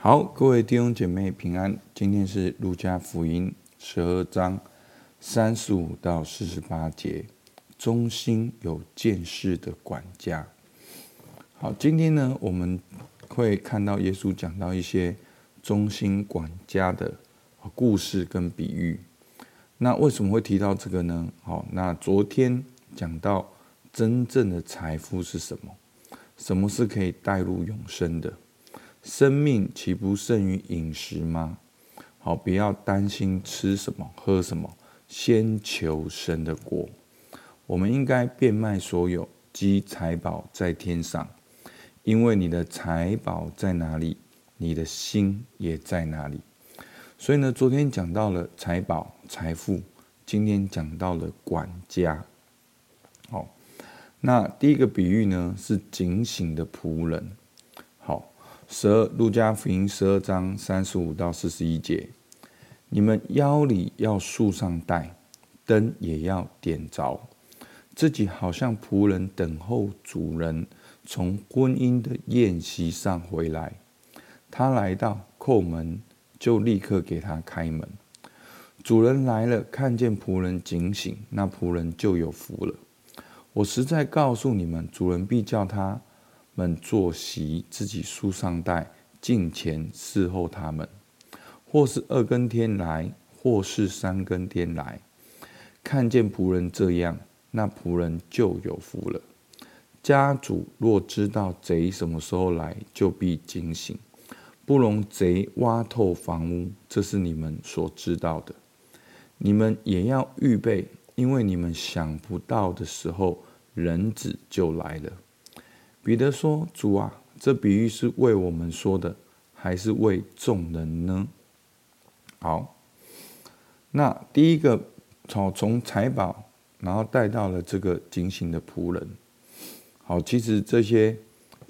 好，各位弟兄姐妹平安。今天是路加福音十二章三十五到四十八节，忠心有见识的管家。好，今天呢，我们会看到耶稣讲到一些忠心管家的故事跟比喻。那为什么会提到这个呢？好，那昨天讲到真正的财富是什么？什么是可以带入永生的？生命岂不胜于饮食吗？好，不要担心吃什么喝什么，先求神的国。我们应该变卖所有，积财宝在天上，因为你的财宝在哪里，你的心也在哪里。所以呢，昨天讲到了财宝、财富，今天讲到了管家。好，那第一个比喻呢，是警醒的仆人。十二路加福音十二章三十五到四十一节，你们腰里要束上带，灯也要点着，自己好像仆人等候主人从婚姻的宴席上回来。他来到叩门，就立刻给他开门。主人来了，看见仆人警醒，那仆人就有福了。我实在告诉你们，主人必叫他。们坐席，自己束上带，进前伺候他们；或是二更天来，或是三更天来，看见仆人这样，那仆人就有福了。家主若知道贼什么时候来，就必警醒，不容贼挖透房屋。这是你们所知道的。你们也要预备，因为你们想不到的时候，人子就来了。彼得说：“主啊，这比喻是为我们说的，还是为众人呢？”好，那第一个从从财宝，然后带到了这个警醒的仆人。好，其实这些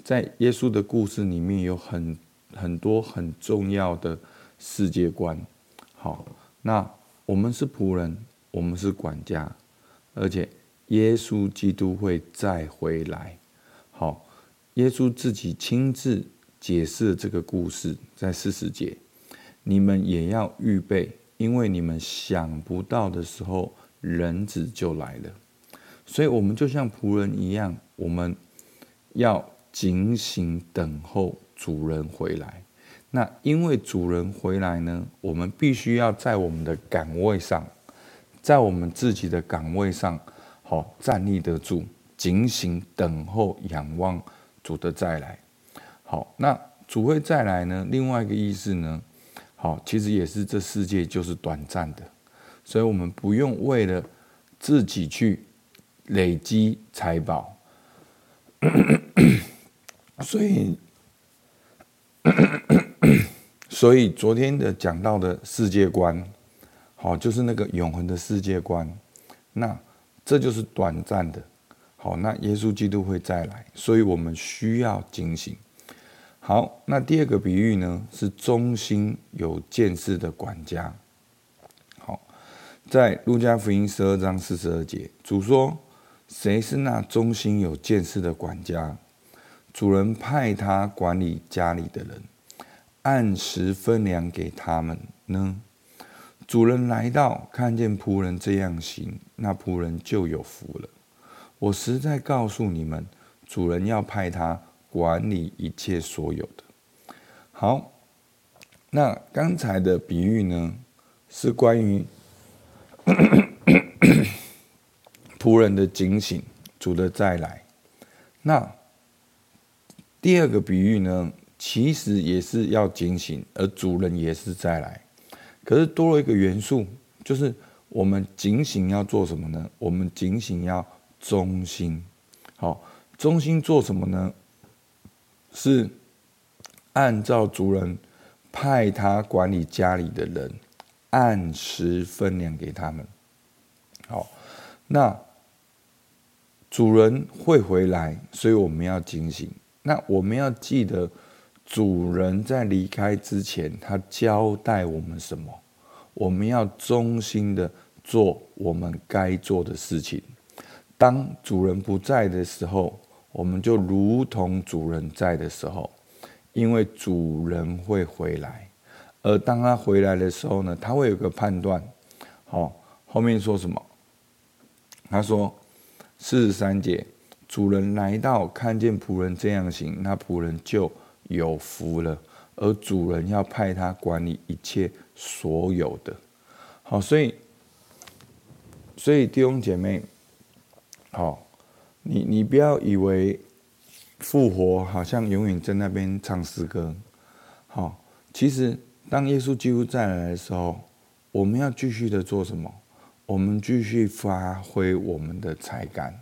在耶稣的故事里面有很很多很重要的世界观。好，那我们是仆人，我们是管家，而且耶稣基督会再回来。好。耶稣自己亲自解释这个故事，在四十节，你们也要预备，因为你们想不到的时候，人子就来了。所以，我们就像仆人一样，我们要警醒等候主人回来。那因为主人回来呢，我们必须要在我们的岗位上，在我们自己的岗位上，好站立得住，警醒等候，仰望。主的再来，好，那主会再来呢？另外一个意思呢？好，其实也是这世界就是短暂的，所以我们不用为了自己去累积财宝。所以，所以昨天的讲到的世界观，好，就是那个永恒的世界观，那这就是短暂的。好，那耶稣基督会再来，所以我们需要警醒。好，那第二个比喻呢，是忠心有见识的管家。好，在路加福音十二章四十二节，主说：“谁是那忠心有见识的管家？主人派他管理家里的人，按时分粮给他们呢。主人来到，看见仆人这样行，那仆人就有福了。”我实在告诉你们，主人要派他管理一切所有的。好，那刚才的比喻呢，是关于 仆人的警醒，主的再来。那第二个比喻呢，其实也是要警醒，而主人也是再来。可是多了一个元素，就是我们警醒要做什么呢？我们警醒要。忠心，好，忠心做什么呢？是按照主人派他管理家里的人，按时分粮给他们。好，那主人会回来，所以我们要警醒。那我们要记得，主人在离开之前，他交代我们什么？我们要忠心的做我们该做的事情。当主人不在的时候，我们就如同主人在的时候，因为主人会回来，而当他回来的时候呢，他会有个判断。好，后面说什么？他说四十三节，主人来到，看见仆人这样行，那仆人就有福了。而主人要派他管理一切所有的。好，所以，所以弟兄姐妹，好，你你不要以为复活好像永远在那边唱诗歌。好，其实当耶稣基督再来的时候，我们要继续的做什么？我们继续发挥我们的才干。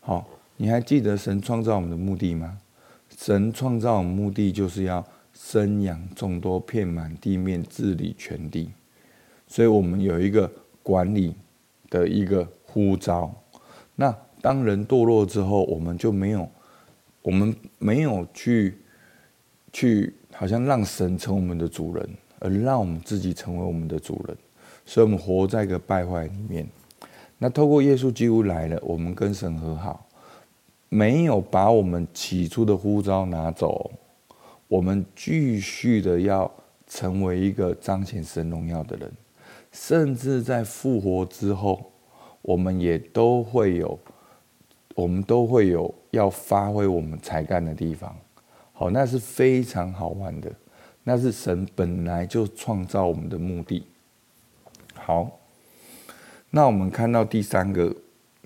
好，你还记得神创造我们的目的吗？神创造我们目的就是要。生养众多，遍满地面，治理全地。所以，我们有一个管理的一个呼召。那当人堕落之后，我们就没有，我们没有去去，好像让神成我们的主人，而让我们自己成为我们的主人。所以，我们活在一个败坏里面。那透过耶稣基督来了，我们跟神和好，没有把我们起初的呼召拿走。我们继续的要成为一个彰显神荣耀的人，甚至在复活之后，我们也都会有，我们都会有要发挥我们才干的地方。好，那是非常好玩的，那是神本来就创造我们的目的。好，那我们看到第三个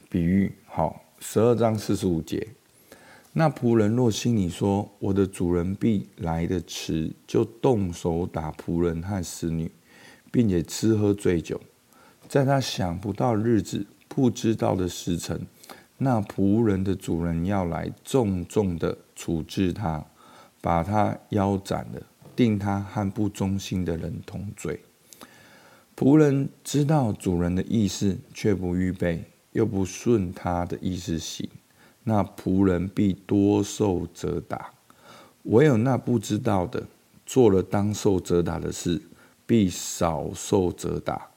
比喻，好，十二章四十五节。那仆人若心里说：“我的主人必来的迟”，就动手打仆人和使女，并且吃喝醉酒，在他想不到日子、不知道的时辰，那仆人的主人要来重重的处置他，把他腰斩了，定他和不忠心的人同罪。仆人知道主人的意思，却不预备，又不顺他的意思行。那仆人必多受责打，唯有那不知道的，做了当受责打的事，必少受责打，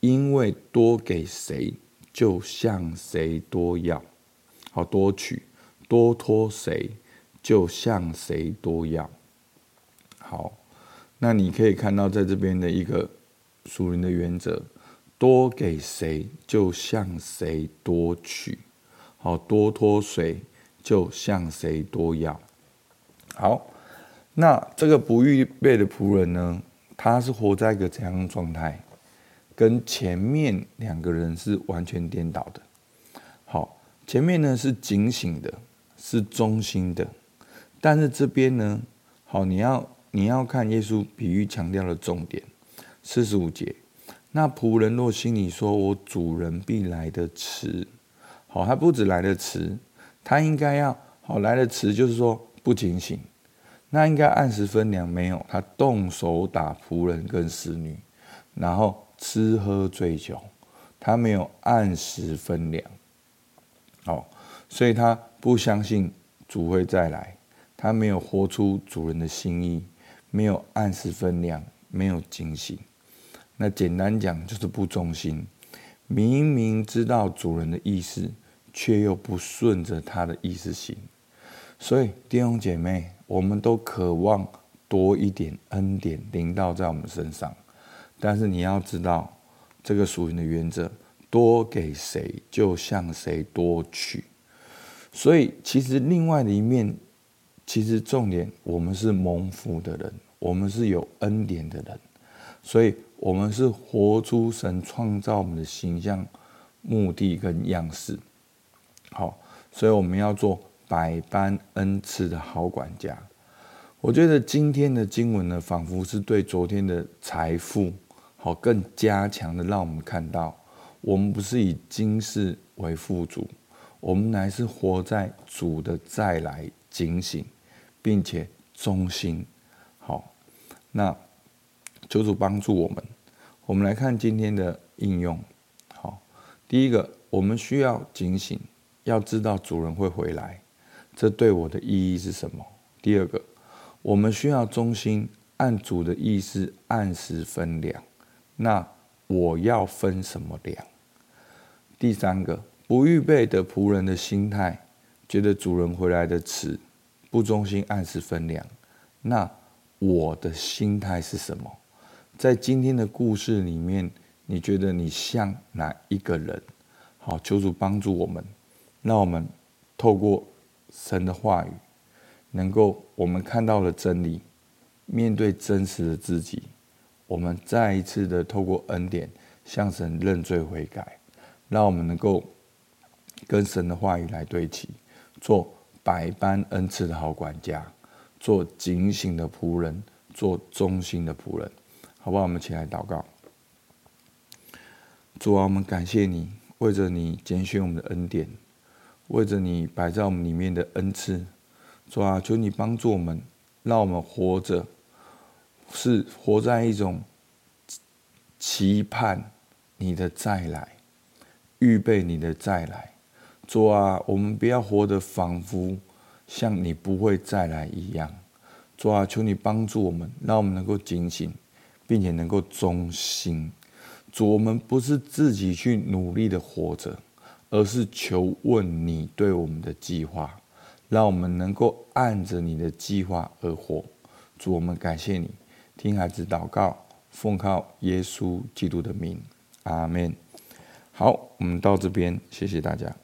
因为多给谁，就向谁多要，好多取，多托谁，就向谁多要。好，那你可以看到在这边的一个属灵的原则，多给谁，就向谁多取。好，多托谁，就向谁多要。好，那这个不预备的仆人呢？他是活在一个怎样的状态？跟前面两个人是完全颠倒的。好，前面呢是警醒的，是忠心的，但是这边呢，好，你要你要看耶稣比喻强调的重点，四十五节。那仆人若心里说：“我主人必来的迟。”好，他不止来的迟，他应该要好来的迟，就是说不警醒，那应该按时分粮，没有，他动手打仆人跟侍女，然后吃喝醉酒，他没有按时分粮，哦，所以他不相信主会再来，他没有活出主人的心意，没有按时分粮，没有警醒，那简单讲就是不忠心。明明知道主人的意思，却又不顺着他的意思行，所以弟兄姐妹，我们都渴望多一点恩典临到在我们身上，但是你要知道这个属灵的原则：多给谁，就向谁多取。所以，其实另外的一面，其实重点，我们是蒙福的人，我们是有恩典的人，所以。我们是活出神创造我们的形象、目的跟样式，好，所以我们要做百般恩赐的好管家。我觉得今天的经文呢，仿佛是对昨天的财富好更加强的，让我们看到，我们不是以今世为富足，我们乃是活在主的再来警醒，并且忠心。好，那。求主帮助我们。我们来看今天的应用。好，第一个，我们需要警醒，要知道主人会回来，这对我的意义是什么？第二个，我们需要忠心，按主的意思按时分粮。那我要分什么粮？第三个，不预备的仆人的心态，觉得主人回来的迟，不忠心按时分粮，那我的心态是什么？在今天的故事里面，你觉得你像哪一个人？好，求主帮助我们，让我们透过神的话语，能够我们看到了真理，面对真实的自己，我们再一次的透过恩典向神认罪悔改，让我们能够跟神的话语来对齐，做百般恩赐的好管家，做警醒的仆人，做忠心的仆人，好不好？我们一起来祷告。主啊，我们感谢你，为着你拣选我们的恩典，为着你摆在我们里面的恩赐。主啊，求你帮助我们，让我们活着，是活在一种期盼你的再来，预备你的再来。主啊，我们不要活得仿佛像你不会再来一样。主啊，求你帮助我们，让我们能够警醒，并且能够忠心。主，我们不是自己去努力的活着，而是求问你对我们的计划，让我们能够按着你的计划而活。主，我们感谢你，听孩子祷告，奉靠耶稣基督的名，阿门。好，我们到这边，谢谢大家。